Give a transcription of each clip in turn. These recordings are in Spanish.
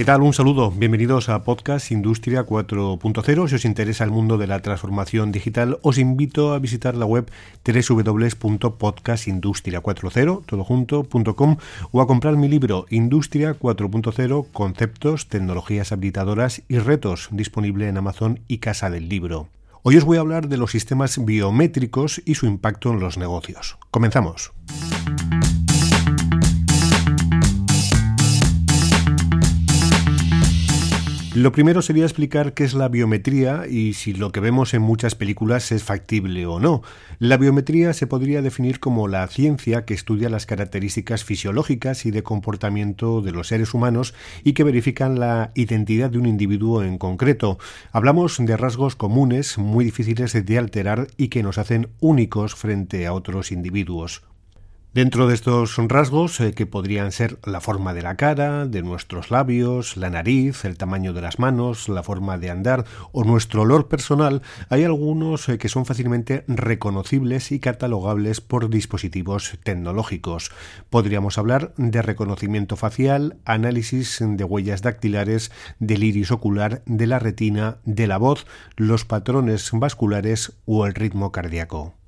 ¿Qué tal? Un saludo. Bienvenidos a Podcast Industria 4.0. Si os interesa el mundo de la transformación digital, os invito a visitar la web www.podcastindustria40 o a comprar mi libro Industria 4.0 Conceptos, Tecnologías Habilitadoras y Retos, disponible en Amazon y Casa del Libro. Hoy os voy a hablar de los sistemas biométricos y su impacto en los negocios. Comenzamos. Lo primero sería explicar qué es la biometría y si lo que vemos en muchas películas es factible o no. La biometría se podría definir como la ciencia que estudia las características fisiológicas y de comportamiento de los seres humanos y que verifican la identidad de un individuo en concreto. Hablamos de rasgos comunes muy difíciles de alterar y que nos hacen únicos frente a otros individuos. Dentro de estos rasgos, eh, que podrían ser la forma de la cara, de nuestros labios, la nariz, el tamaño de las manos, la forma de andar o nuestro olor personal, hay algunos eh, que son fácilmente reconocibles y catalogables por dispositivos tecnológicos. Podríamos hablar de reconocimiento facial, análisis de huellas dactilares, del iris ocular, de la retina, de la voz, los patrones vasculares o el ritmo cardíaco.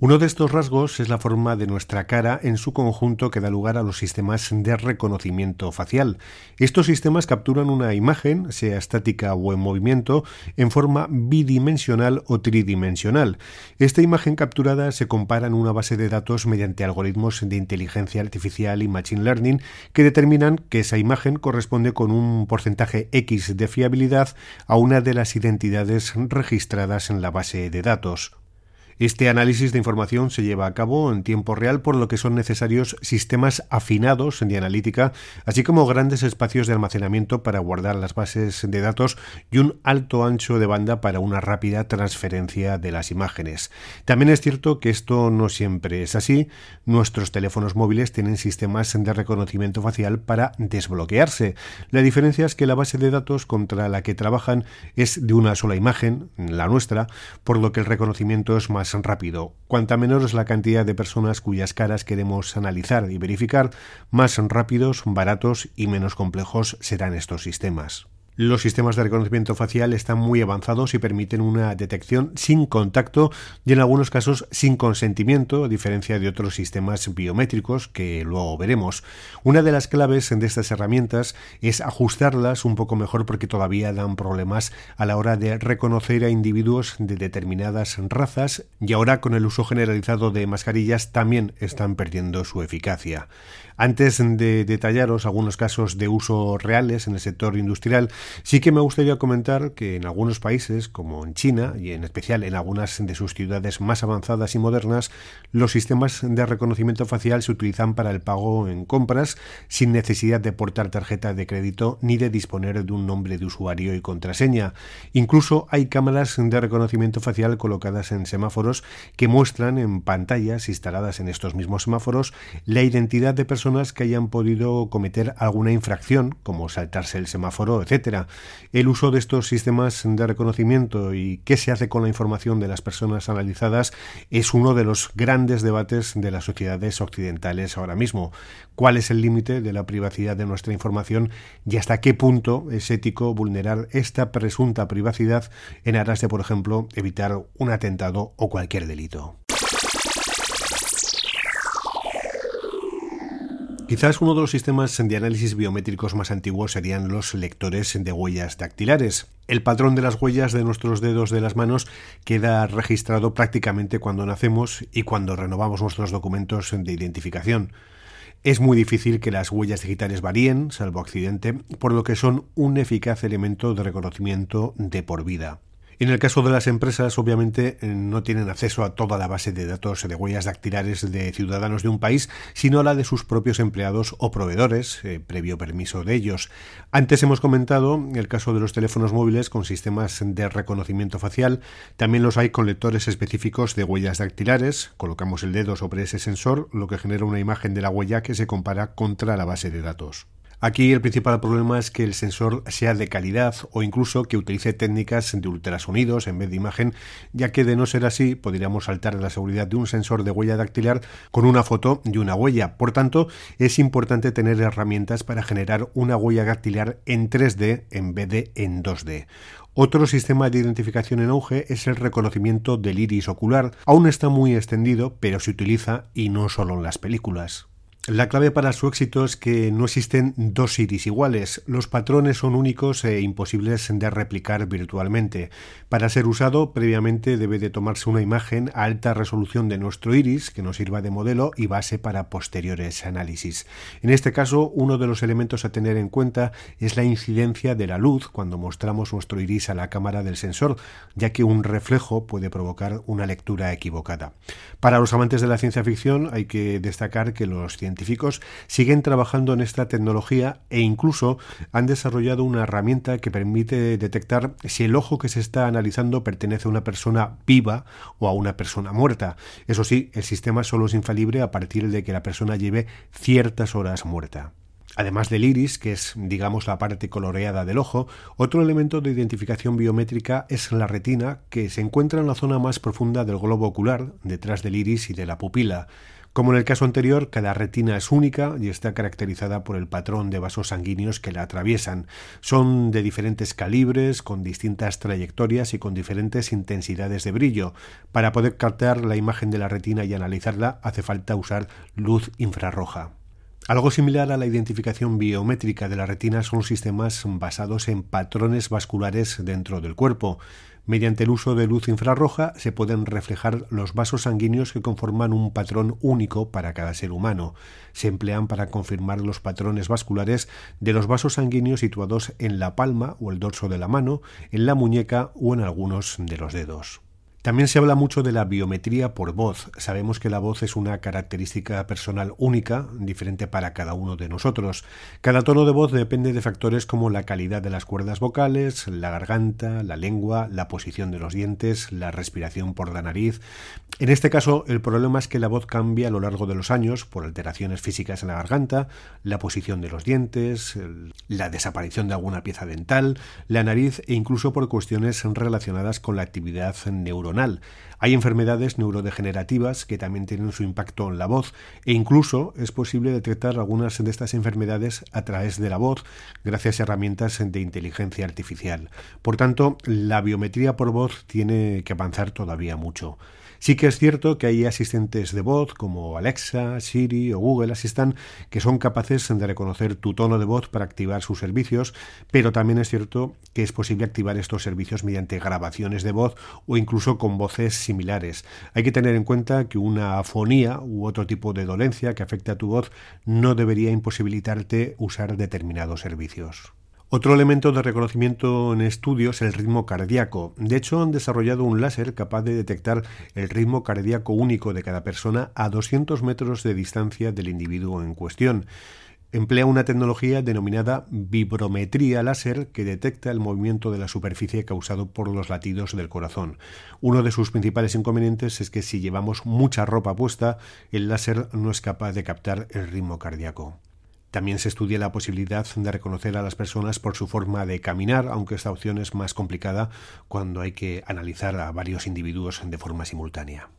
Uno de estos rasgos es la forma de nuestra cara en su conjunto que da lugar a los sistemas de reconocimiento facial. Estos sistemas capturan una imagen, sea estática o en movimiento, en forma bidimensional o tridimensional. Esta imagen capturada se compara en una base de datos mediante algoritmos de inteligencia artificial y machine learning que determinan que esa imagen corresponde con un porcentaje X de fiabilidad a una de las identidades registradas en la base de datos. Este análisis de información se lleva a cabo en tiempo real por lo que son necesarios sistemas afinados de analítica, así como grandes espacios de almacenamiento para guardar las bases de datos y un alto ancho de banda para una rápida transferencia de las imágenes. También es cierto que esto no siempre es así. Nuestros teléfonos móviles tienen sistemas de reconocimiento facial para desbloquearse. La diferencia es que la base de datos contra la que trabajan es de una sola imagen, la nuestra, por lo que el reconocimiento es más rápido. Cuanta menor es la cantidad de personas cuyas caras queremos analizar y verificar, más rápidos, baratos y menos complejos serán estos sistemas. Los sistemas de reconocimiento facial están muy avanzados y permiten una detección sin contacto y en algunos casos sin consentimiento, a diferencia de otros sistemas biométricos que luego veremos. Una de las claves de estas herramientas es ajustarlas un poco mejor porque todavía dan problemas a la hora de reconocer a individuos de determinadas razas y ahora con el uso generalizado de mascarillas también están perdiendo su eficacia. Antes de detallaros algunos casos de uso reales en el sector industrial, sí que me gustaría comentar que en algunos países, como en China y en especial en algunas de sus ciudades más avanzadas y modernas, los sistemas de reconocimiento facial se utilizan para el pago en compras sin necesidad de portar tarjeta de crédito ni de disponer de un nombre de usuario y contraseña. Incluso hay cámaras de reconocimiento facial colocadas en semáforos que muestran en pantallas instaladas en estos mismos semáforos la identidad de personas que hayan podido cometer alguna infracción, como saltarse el semáforo, etcétera. El uso de estos sistemas de reconocimiento y qué se hace con la información de las personas analizadas es uno de los grandes debates de las sociedades occidentales ahora mismo. ¿Cuál es el límite de la privacidad de nuestra información y hasta qué punto es ético vulnerar esta presunta privacidad en aras de, por ejemplo, evitar un atentado o cualquier delito? Quizás uno de los sistemas de análisis biométricos más antiguos serían los lectores de huellas dactilares. El patrón de las huellas de nuestros dedos de las manos queda registrado prácticamente cuando nacemos y cuando renovamos nuestros documentos de identificación. Es muy difícil que las huellas digitales varíen, salvo accidente, por lo que son un eficaz elemento de reconocimiento de por vida. En el caso de las empresas, obviamente, eh, no tienen acceso a toda la base de datos de huellas dactilares de ciudadanos de un país, sino a la de sus propios empleados o proveedores, eh, previo permiso de ellos. Antes hemos comentado el caso de los teléfonos móviles con sistemas de reconocimiento facial. También los hay con lectores específicos de huellas dactilares. Colocamos el dedo sobre ese sensor, lo que genera una imagen de la huella que se compara contra la base de datos. Aquí el principal problema es que el sensor sea de calidad o incluso que utilice técnicas de ultrasonidos en vez de imagen, ya que de no ser así podríamos saltar la seguridad de un sensor de huella dactilar con una foto y una huella. Por tanto, es importante tener herramientas para generar una huella dactilar en 3D en vez de en 2D. Otro sistema de identificación en auge es el reconocimiento del iris ocular. Aún está muy extendido, pero se utiliza y no solo en las películas. La clave para su éxito es que no existen dos iris iguales. Los patrones son únicos e imposibles de replicar virtualmente. Para ser usado, previamente debe de tomarse una imagen a alta resolución de nuestro iris que nos sirva de modelo y base para posteriores análisis. En este caso, uno de los elementos a tener en cuenta es la incidencia de la luz cuando mostramos nuestro iris a la cámara del sensor, ya que un reflejo puede provocar una lectura equivocada. Para los amantes de la ciencia ficción hay que destacar que los científicos siguen trabajando en esta tecnología e incluso han desarrollado una herramienta que permite detectar si el ojo que se está analizando pertenece a una persona viva o a una persona muerta. Eso sí, el sistema solo es infalible a partir de que la persona lleve ciertas horas muerta. Además del iris, que es, digamos, la parte coloreada del ojo, otro elemento de identificación biométrica es la retina, que se encuentra en la zona más profunda del globo ocular, detrás del iris y de la pupila. Como en el caso anterior, cada retina es única y está caracterizada por el patrón de vasos sanguíneos que la atraviesan. Son de diferentes calibres, con distintas trayectorias y con diferentes intensidades de brillo. Para poder captar la imagen de la retina y analizarla hace falta usar luz infrarroja. Algo similar a la identificación biométrica de la retina son sistemas basados en patrones vasculares dentro del cuerpo. Mediante el uso de luz infrarroja se pueden reflejar los vasos sanguíneos que conforman un patrón único para cada ser humano. Se emplean para confirmar los patrones vasculares de los vasos sanguíneos situados en la palma o el dorso de la mano, en la muñeca o en algunos de los dedos. También se habla mucho de la biometría por voz. Sabemos que la voz es una característica personal única, diferente para cada uno de nosotros. Cada tono de voz depende de factores como la calidad de las cuerdas vocales, la garganta, la lengua, la posición de los dientes, la respiración por la nariz. En este caso, el problema es que la voz cambia a lo largo de los años por alteraciones físicas en la garganta, la posición de los dientes, la desaparición de alguna pieza dental, la nariz e incluso por cuestiones relacionadas con la actividad hay enfermedades neurodegenerativas que también tienen su impacto en la voz e incluso es posible detectar algunas de estas enfermedades a través de la voz gracias a herramientas de inteligencia artificial. Por tanto, la biometría por voz tiene que avanzar todavía mucho. Sí que es cierto que hay asistentes de voz como Alexa, Siri o Google Assistant que son capaces de reconocer tu tono de voz para activar sus servicios, pero también es cierto que es posible activar estos servicios mediante grabaciones de voz o incluso con voces similares. Hay que tener en cuenta que una afonía u otro tipo de dolencia que afecte a tu voz no debería imposibilitarte usar determinados servicios. Otro elemento de reconocimiento en estudio es el ritmo cardíaco. De hecho, han desarrollado un láser capaz de detectar el ritmo cardíaco único de cada persona a 200 metros de distancia del individuo en cuestión. Emplea una tecnología denominada vibrometría láser que detecta el movimiento de la superficie causado por los latidos del corazón. Uno de sus principales inconvenientes es que si llevamos mucha ropa puesta, el láser no es capaz de captar el ritmo cardíaco. También se estudia la posibilidad de reconocer a las personas por su forma de caminar, aunque esta opción es más complicada cuando hay que analizar a varios individuos de forma simultánea.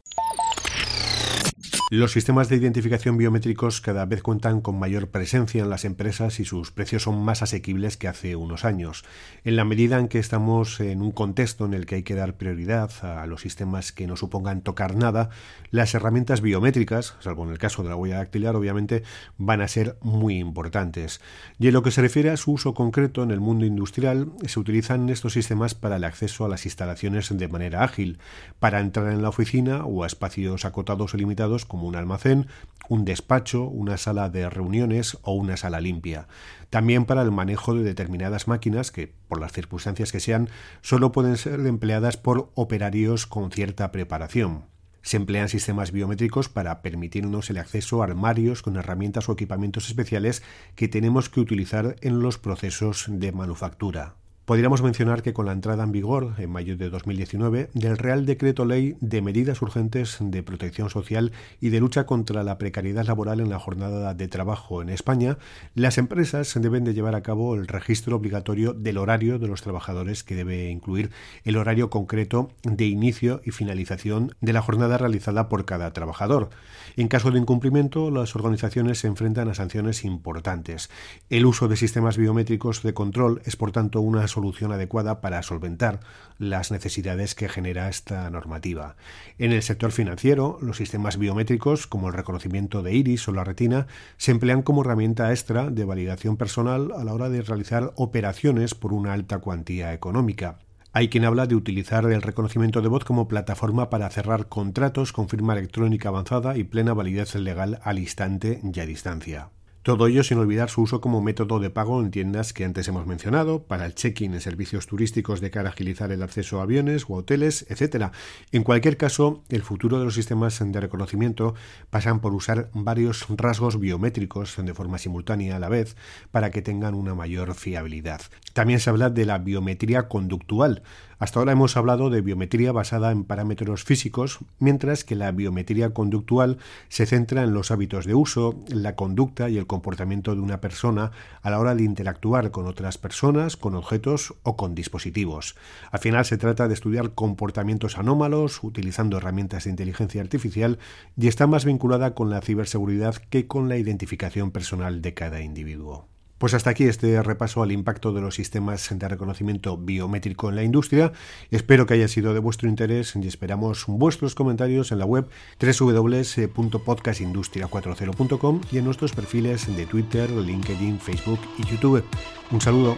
Los sistemas de identificación biométricos cada vez cuentan con mayor presencia en las empresas y sus precios son más asequibles que hace unos años. En la medida en que estamos en un contexto en el que hay que dar prioridad a los sistemas que no supongan tocar nada, las herramientas biométricas, salvo en el caso de la huella dactilar, obviamente van a ser muy importantes. Y en lo que se refiere a su uso concreto en el mundo industrial, se utilizan estos sistemas para el acceso a las instalaciones de manera ágil, para entrar en la oficina o a espacios acotados o limitados como un almacén, un despacho, una sala de reuniones o una sala limpia. También para el manejo de determinadas máquinas que, por las circunstancias que sean, solo pueden ser empleadas por operarios con cierta preparación. Se emplean sistemas biométricos para permitirnos el acceso a armarios con herramientas o equipamientos especiales que tenemos que utilizar en los procesos de manufactura. Podríamos mencionar que con la entrada en vigor, en mayo de 2019, del Real Decreto Ley de Medidas Urgentes de Protección Social y de Lucha contra la Precariedad Laboral en la Jornada de Trabajo en España, las empresas deben de llevar a cabo el registro obligatorio del horario de los trabajadores que debe incluir el horario concreto de inicio y finalización de la jornada realizada por cada trabajador. En caso de incumplimiento, las organizaciones se enfrentan a sanciones importantes. El uso de sistemas biométricos de control es, por tanto, una solución adecuada para solventar las necesidades que genera esta normativa. En el sector financiero, los sistemas biométricos, como el reconocimiento de iris o la retina, se emplean como herramienta extra de validación personal a la hora de realizar operaciones por una alta cuantía económica. Hay quien habla de utilizar el reconocimiento de voz como plataforma para cerrar contratos con firma electrónica avanzada y plena validez legal al instante y a distancia. Todo ello sin olvidar su uso como método de pago en tiendas que antes hemos mencionado, para el check-in en servicios turísticos de cara a agilizar el acceso a aviones o hoteles, etc. En cualquier caso, el futuro de los sistemas de reconocimiento pasan por usar varios rasgos biométricos de forma simultánea a la vez para que tengan una mayor fiabilidad. También se habla de la biometría conductual, hasta ahora hemos hablado de biometría basada en parámetros físicos, mientras que la biometría conductual se centra en los hábitos de uso, la conducta y el comportamiento de una persona a la hora de interactuar con otras personas, con objetos o con dispositivos. Al final se trata de estudiar comportamientos anómalos utilizando herramientas de inteligencia artificial y está más vinculada con la ciberseguridad que con la identificación personal de cada individuo. Pues hasta aquí este repaso al impacto de los sistemas de reconocimiento biométrico en la industria. Espero que haya sido de vuestro interés y esperamos vuestros comentarios en la web www.podcastindustria40.com y en nuestros perfiles de Twitter, LinkedIn, Facebook y YouTube. Un saludo.